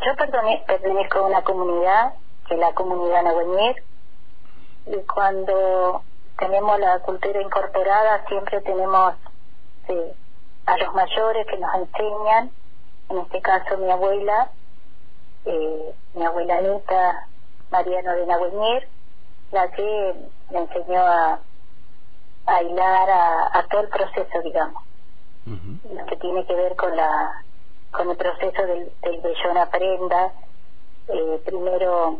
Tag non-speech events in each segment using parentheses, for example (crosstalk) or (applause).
yo pertenezco a una comunidad, que es la comunidad Nahueñir, y cuando tenemos la cultura incorporada siempre tenemos a los mayores que nos enseñan, en este caso mi abuela, eh, mi abuela Anita Mariano de Nahueñir, la que me enseñó a, a hilar a, todo el proceso, digamos, lo que tiene que ver con la con el proceso del, del vellón prenda. Eh, primero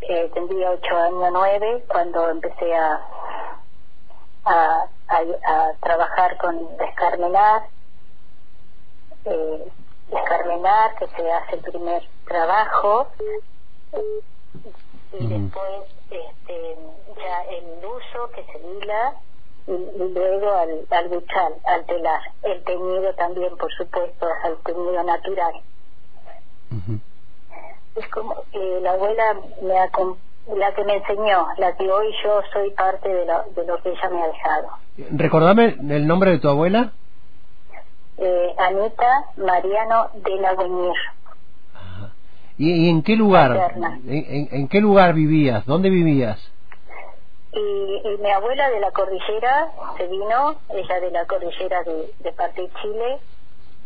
eh, tendría ocho años, nueve, cuando empecé a, a, a, trabajar con descarmenar, eh, descarmenar, que se hace el primer trabajo, y después este, ya el uso que se hila y, luego al, al buchal, al telar, el teñido también, por supuesto, al teñido natural. Es como que la abuela me la que me enseñó, la que hoy yo soy parte de lo, de lo que ella me ha dejado. Recordame el nombre de tu abuela. Eh, Anita Mariano de la ¿Y, en qué lugar? ¿En, en, qué lugar vivías? ¿Dónde vivías? Y, mi abuela de la cordillera se vino, ella de la cordillera de, de parte de Chile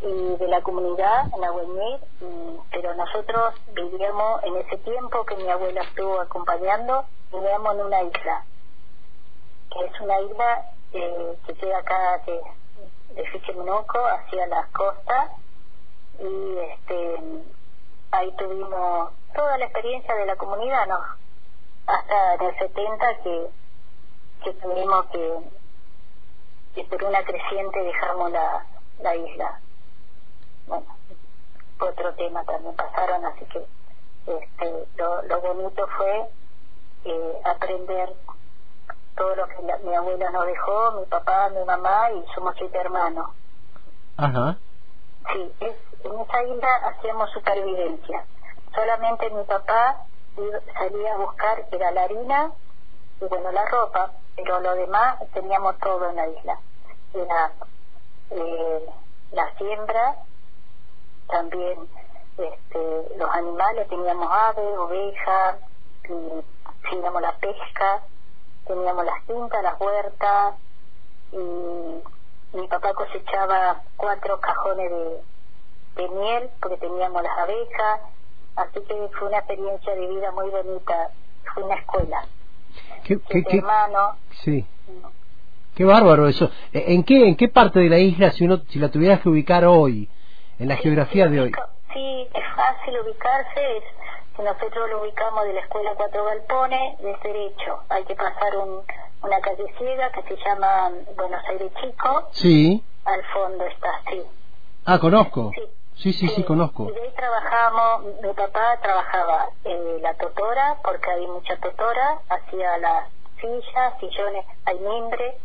y de la comunidad en Agüeñir, pero nosotros vivíamos en ese tiempo que mi abuela estuvo acompañando, vivíamos en una isla, que es una isla eh, que queda acá de, de hacia las costas y este ahí tuvimos toda la experiencia de la comunidad, ¿no? Hasta en el 70 que, que tuvimos que, que por una creciente dejamos la, la isla. Bueno, otro tema también pasaron, así que este, lo, lo bonito fue eh, aprender todo lo que mi abuela nos dejó, mi papá, mi mamá y somos siete hermanos. Ajá. Sí, es, en esa isla hacíamos supervivencia. Solamente mi papá salía a buscar, era la harina y bueno, la ropa, pero lo demás teníamos todo en la isla. Era eh, la siembra, también este, los animales, teníamos aves, ovejas, teníamos la pesca, teníamos las tintas, las huertas, y mi papá cosechaba cuatro cajones de, de miel porque teníamos las abejas, así que fue una experiencia de vida muy bonita, fue una escuela. ¿Qué, qué, qué hermano, sí. Qué bárbaro eso. ¿En qué, ¿En qué parte de la isla, si, uno, si la tuvieras que ubicar hoy, en la geografía de hoy? Sí, es fácil ubicarse, es, si nosotros lo ubicamos de la escuela Cuatro Galpones, es derecho. Hay que pasar un, una calle ciega que se llama Buenos Aires Chico. Sí. Al fondo está, sí. Ah, conozco. Sí. Sí, sí, sí, conozco. Y de ahí trabajamos, mi papá trabajaba en la totora, porque había mucha totora, hacía las sillas, sillones, almimbre.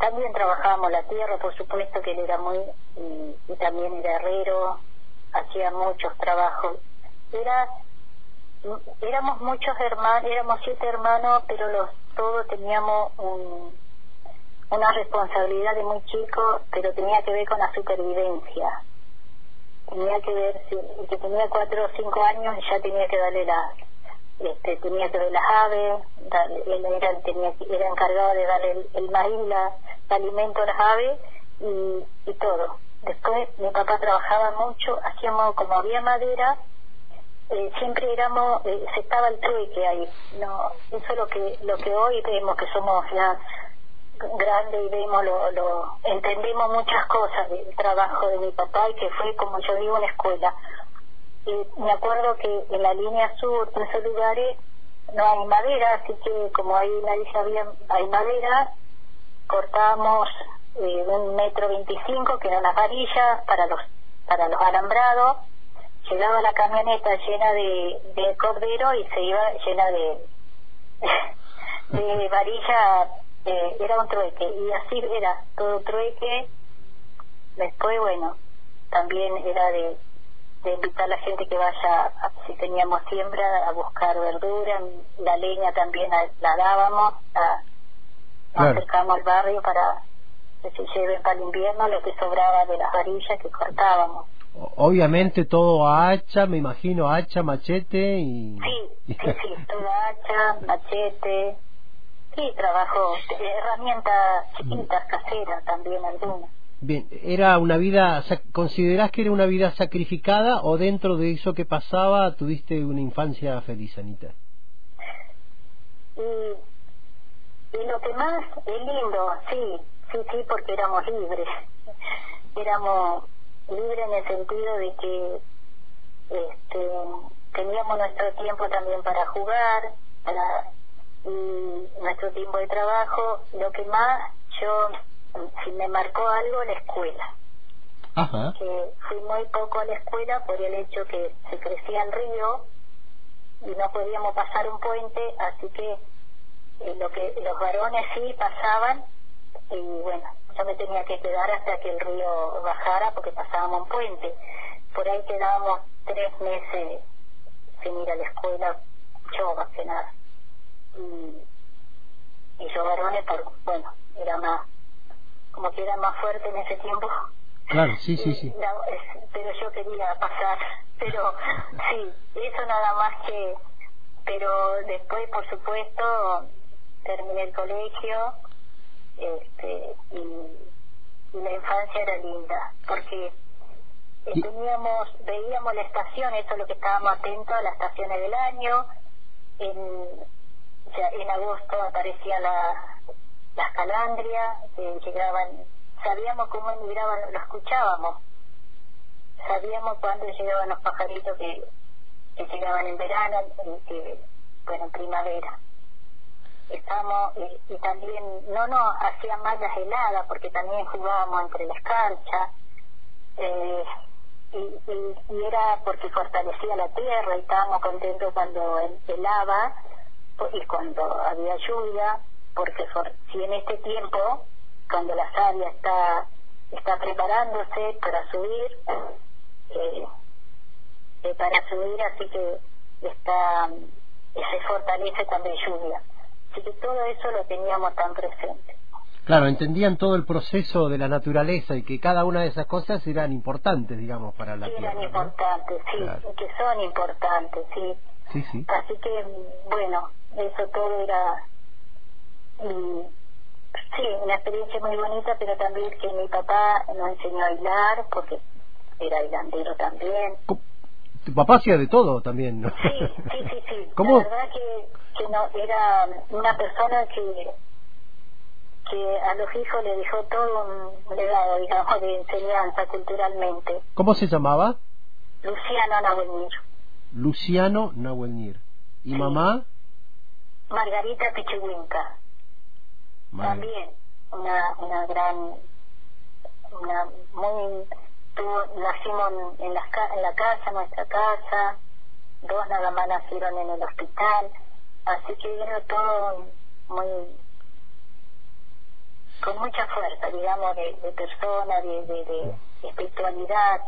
También trabajábamos la tierra, por supuesto que él era muy, y, también era herrero, hacía muchos trabajos. Era, éramos muchos hermanos, éramos siete hermanos, pero los todos teníamos un, una responsabilidad de muy chico, pero tenía que ver con la supervivencia tenía que ver si que tenía cuatro o cinco años ya tenía que darle las este, tenía que ver las aves él era tenía era encargado de darle el, el maíz la, el alimento a las aves y, y todo. Después mi papá trabajaba mucho hacíamos como había madera eh, siempre éramos eh, se estaba el trueque ahí no eso es lo que lo que hoy vemos que somos grande y vemos lo, lo entendemos muchas cosas del trabajo de mi papá y que fue como yo digo una escuela. Me acuerdo que en la línea sur en esos lugares no hay madera así que como ahí nadie sabía hay madera cortábamos eh, un metro veinticinco que eran las varillas para los para los alambrados. Llegaba la camioneta llena de, de cordero y se iba llena de (laughs) de varilla eh, era un trueque y así era todo trueque. Después bueno también era de, de invitar a la gente que vaya si teníamos siembra a buscar verdura la leña también la, dábamos a, acercamos al barrio para que se lleven para el invierno lo que sobraba de las varillas que cortábamos. Obviamente todo hacha, me imagino hacha, machete y... Sí, (laughs) sí, sí, todo hacha, machete, sí, trabajo, herramientas chiquitas, caseras también algunas. Bien, ¿era una vida, considerás que era una vida sacrificada o dentro de eso que pasaba tuviste una infancia feliz, Anita? Y, y lo que más es lindo, sí, sí, sí, porque éramos libres. (laughs) éramos libres en el sentido de que este, teníamos nuestro tiempo también para jugar, para y nuestro tiempo de trabajo. Lo que más yo si me marcó algo la escuela. Que fui muy poco a la escuela por el hecho que se crecía el río y no podíamos pasar un puente, así que eh, lo que los varones sí pasaban y bueno, yo me tenía que quedar hasta que el río bajara porque pasábamos un puente. Por ahí quedábamos tres meses sin ir a la escuela, yo más que nada. Y, y yo varones, por, bueno, era más como que era más fuerte en ese tiempo. Claro, sí, sí, sí. pero yo quería pasar, pero (laughs) sí, eso nada más que, pero después, por supuesto, terminé el colegio este, y, la infancia era linda, porque teníamos, veíamos la estación, eso es lo que estábamos atentos a las estaciones del año, en, en agosto aparecía la, las calandrias que llegaban, sabíamos cómo emigraban, lo escuchábamos, sabíamos cuándo llegaban los pajaritos que, que llegaban en verano, y que, bueno, en primavera. Estamos, y, también, no nos hacían mal las heladas, porque también jugábamos entre las canchas, eh, y, y, y, era porque fortalecía la tierra y estábamos contentos cuando helaba y cuando había lluvia porque si en este tiempo, cuando la savia está, está preparándose para subir, eh, eh, para subir, así que está se fortalece cuando hay lluvia. Así que todo eso lo teníamos tan presente. Claro, entendían todo el proceso de la naturaleza y que cada una de esas cosas eran importantes, digamos, para la Eran importantes, sí, que son importantes, sí. Sí, sí. Así que, bueno, eso todo era y sí, una experiencia muy bonita, pero también que mi papá nos enseñó a bailar, porque era hilandero también. Tu papá hacía de todo también, ¿no? Sí, sí, sí, sí. (laughs) ¿Cómo? La verdad que, que no, era una persona que que a los hijos le dejó todo un legado, digamos, de enseñanza culturalmente. ¿Cómo se llamaba? Luciano Nahuelnir. Luciano Nahuelnir. ¿Y mamá? Margarita Pichuguinca. También una, una gran, una muy, nacimos en, la, en la casa, nuestra casa, dos nada más nacieron en el hospital, así que era todo muy, con mucha fuerza, digamos, de, de persona, de, de, espiritualidad.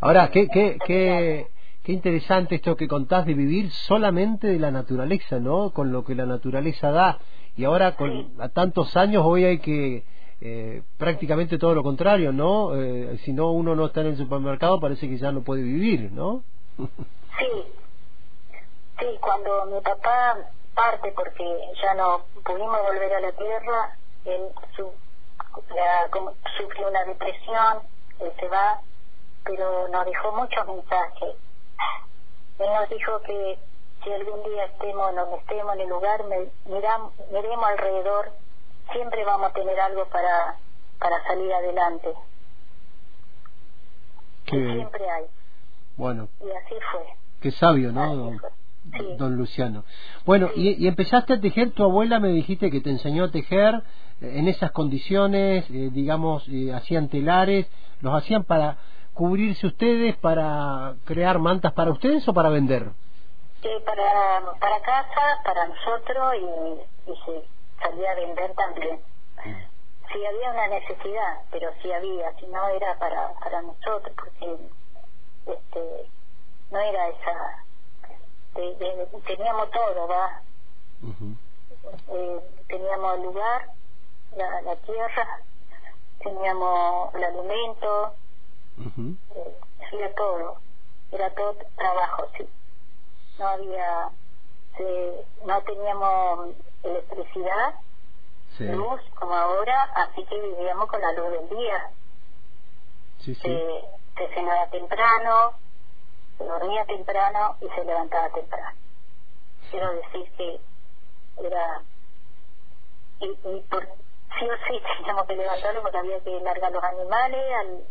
Ahora, ¿qué, qué, qué, qué interesante esto que contás de vivir solamente de la naturaleza, ¿no? Con lo que la naturaleza da y ahora con a tantos años hoy hay que eh, prácticamente todo lo contrario, ¿no? Eh, si no uno no está en el supermercado parece que ya no puede vivir, ¿no? (laughs) sí, sí, cuando mi papá parte porque ya no pudimos volver a la tierra, él su, sufrió una depresión, él se va, pero nos dejó muchos mensajes. Él nos dijo que si algún día estemos donde estemos en el lugar, miremos alrededor, siempre vamos a tener algo para, para salir adelante. siempre hay. Bueno. Y así fue. Qué sabio, ¿no? Don, Luciano. Bueno, y, y, empezaste a tejer, tu abuela me dijiste que te enseñó a tejer eh, en esas condiciones, eh, digamos, eh, hacían telares, los hacían para cubrirse ustedes, para crear mantas para ustedes o para vender? para, para casa, para nosotros y, y se salía a vender también. Si había una necesidad, pero si había, si no era para, para nosotros, porque este no era esa. teníamos todo, ¿va? eh, teníamos el lugar, la, la tierra, teníamos el alimento, eh, era todo, era todo trabajo, sí. No había, no teníamos electricidad, luz como ahora, así que vivíamos con la luz del día. Sí, sí. Se, cenaba temprano, se dormía temprano y se levantaba temprano. Quiero decir que era... Y, y por, sí o sí (laughs) teníamos que levantarlo porque había que largar los animales, al,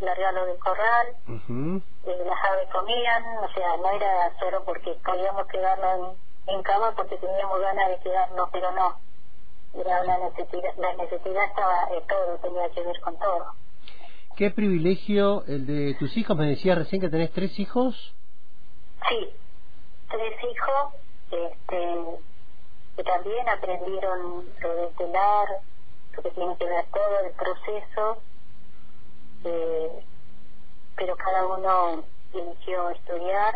largarlos del corral, eh, las aves comían, o sea, no era solo porque podíamos quedarnos en, cama porque teníamos ganas de quedarnos, pero no, era una necesidad, la necesidad estaba de todo, tenía que ver con todo. Qué privilegio el de tus hijos, me decías recién que tenés tres hijos. Sí, tres hijos, este, que también aprendieron lo de telar, lo que tiene que ver todo el proceso, eh, pero cada uno eligió estudiar,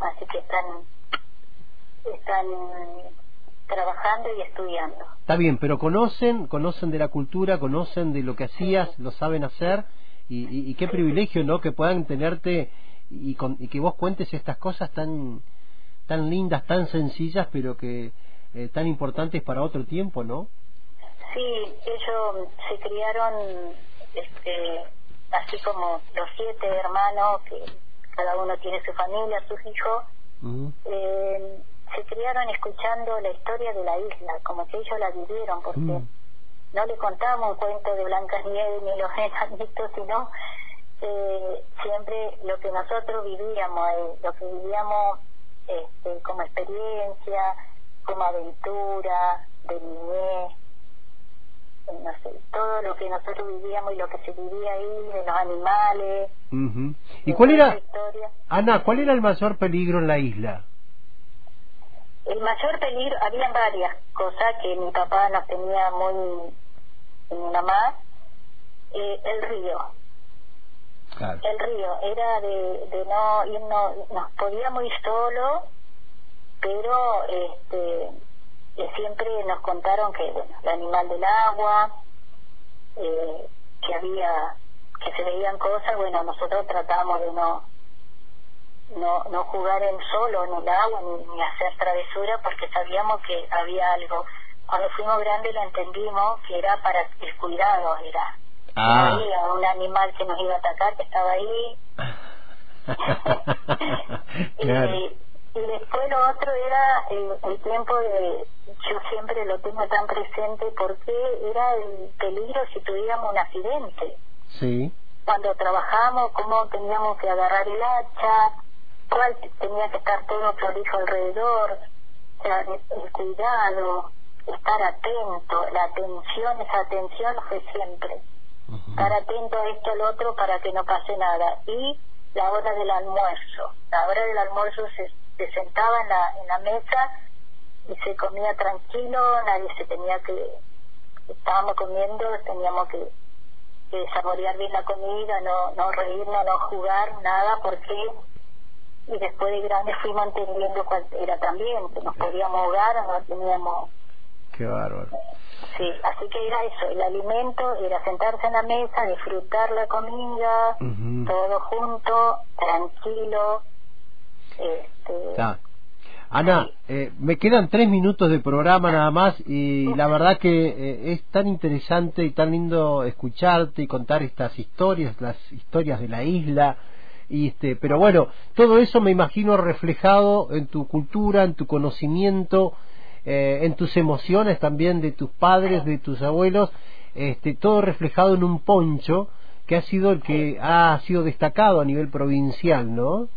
así que están, están trabajando y estudiando. Está bien, pero conocen, conocen de la cultura, conocen de lo que hacías, lo saben hacer, y, y, qué privilegio, ¿no? Que puedan tenerte y, y que vos cuentes estas cosas tan tan lindas, tan sencillas, pero que eh, tan importantes para otro tiempo, ¿no? Sí, ellos se criaron este, así como los siete hermanos, que cada uno tiene su familia, sus hijos, eh, se criaron escuchando la historia de la isla, como que ellos la vivieron, porque no le contábamos un cuento de Blancas Nieves ni los (laughs) enanitos, sino eh, siempre lo que nosotros vivíamos, eh, lo que vivíamos este, como experiencia, como aventura, de niñez, no sé, todo lo que nosotros vivíamos y lo que se vivía ahí, de los animales. ¿Y cuál era, Ana, cuál era el mayor peligro en la isla? El mayor peligro, había varias cosas que mi papá nos tenía muy, mi mamá, eh, el río. El río era de, de no irnos, nos podíamos ir solo, pero este siempre nos contaron que bueno, el animal del agua, eh, que había, que se veían cosas, bueno, nosotros tratamos de no no, no jugar en solo en el agua ni, hacer travesura porque sabíamos que había algo. Cuando fuimos grandes lo entendimos que era para el cuidado, era. Ah. Había un animal que nos iba a atacar que estaba ahí. (laughs) (laughs) y, y después lo otro era el, tiempo de, yo siempre lo tengo tan presente porque era el peligro si tuviéramos un accidente. Sí. Cuando trabajamos, cómo teníamos que agarrar el hacha, cuál tenía que estar todo prolijo alrededor, el cuidado, estar atento, la atención, esa atención fue siempre. Estar atento a esto, al otro, para que no pase nada. Y la hora del almuerzo. La hora del almuerzo se se sentaba en la, en la mesa y se comía tranquilo, nadie se tenía que, estábamos comiendo, teníamos que, que saborear bien la comida, no, no reírnos, no jugar, nada, porque y después de grandes fuimos entendiendo cuál era también, que nos podíamos ahogar o no teníamos... Qué bárbaro. Sí, así que era eso, el alimento era sentarse en la mesa, disfrutar la comida, todo junto, tranquilo, este, Ana, eh, me quedan tres minutos de programa nada más y la verdad que eh, es tan interesante y tan lindo escucharte y contar estas historias, las historias de la isla. Y este, pero bueno, todo eso me imagino reflejado en tu cultura, en tu conocimiento, eh, en tus emociones también de tus padres, de tus abuelos, este, todo reflejado en un poncho que ha sido el que ha sido destacado a nivel provincial, ¿no?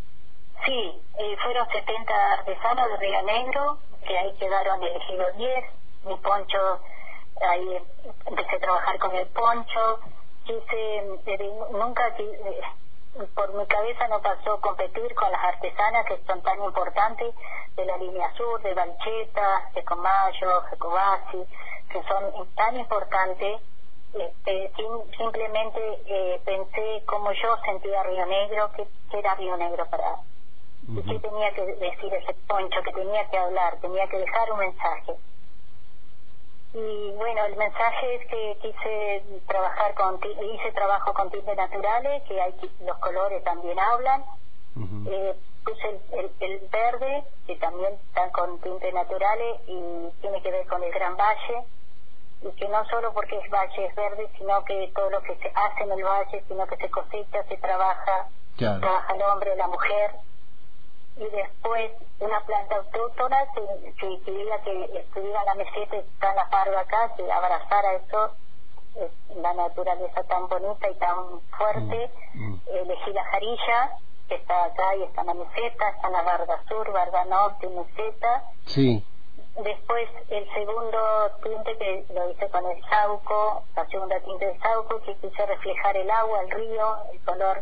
Sí, eh, fueron 70 artesanos de Río Negro, que ahí quedaron elegidos 10. Mi poncho, ahí empecé a trabajar con el poncho. Quise, nunca, eh, por mi cabeza no pasó competir con las artesanas que son tan importantes de la línea sur, de Bancheta, de Comayo, Jacobasi, que son tan importantes. Este, simplemente eh, pensé como yo sentía Río Negro, que, que era Río Negro para, ¿Y qué tenía que decir ese poncho? Que tenía que hablar, tenía que dejar un mensaje. Y bueno, el mensaje es que quise trabajar con, hice trabajo con tintes naturales, que hay los colores también hablan. eh, puse el, el, verde, que también está con tintes naturales y tiene que ver con el Gran Valle. Y que no solo porque es valle es verde, sino que todo lo que se hace en el valle, sino que se cosecha, se trabaja, trabaja el hombre, la mujer y después una planta autóctona que, que, diga que estuviera la meseta está la parva acá, que abrazara eso, la naturaleza tan bonita y tan fuerte. Mm, mm. Elegí la jarilla, que está acá y está en la meseta, está en la barda sur, barda norte, meseta. Sí. Después el segundo tinte que lo hice con el sauco, la segunda tinte del sauco, que quise reflejar el agua, el río, el color,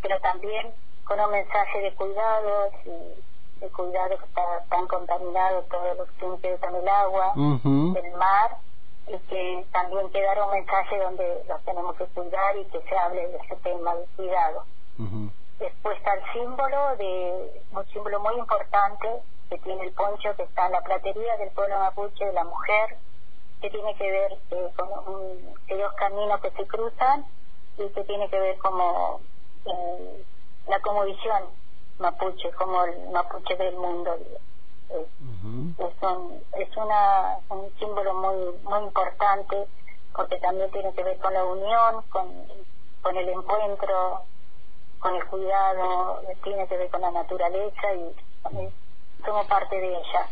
pero también con un mensaje de cuidados y de cuidado que está tan contaminado todos los tintes con el agua, el mar, y que también quedara un mensaje donde los tenemos que cuidar y que se hable de ese tema de cuidado. Después está el símbolo, de un símbolo muy importante que tiene el poncho que está en la platería del pueblo mapuche de la mujer, que tiene que ver eh, con un, dos caminos que se cruzan y que tiene que ver como eh, la visión mapuche, como el mapuche del mundo. Es, un, es una, un símbolo muy, muy importante porque también tiene que ver con la unión, con, con el encuentro, con el cuidado, tiene que ver con la naturaleza y somos parte de ella.